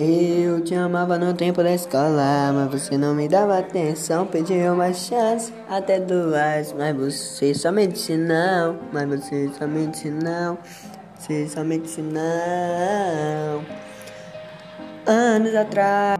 Eu te amava no tempo da escola, mas você não me dava atenção. pedi uma chance, até duas, mas você só não. Mas você somente não. Você só não. Anos atrás.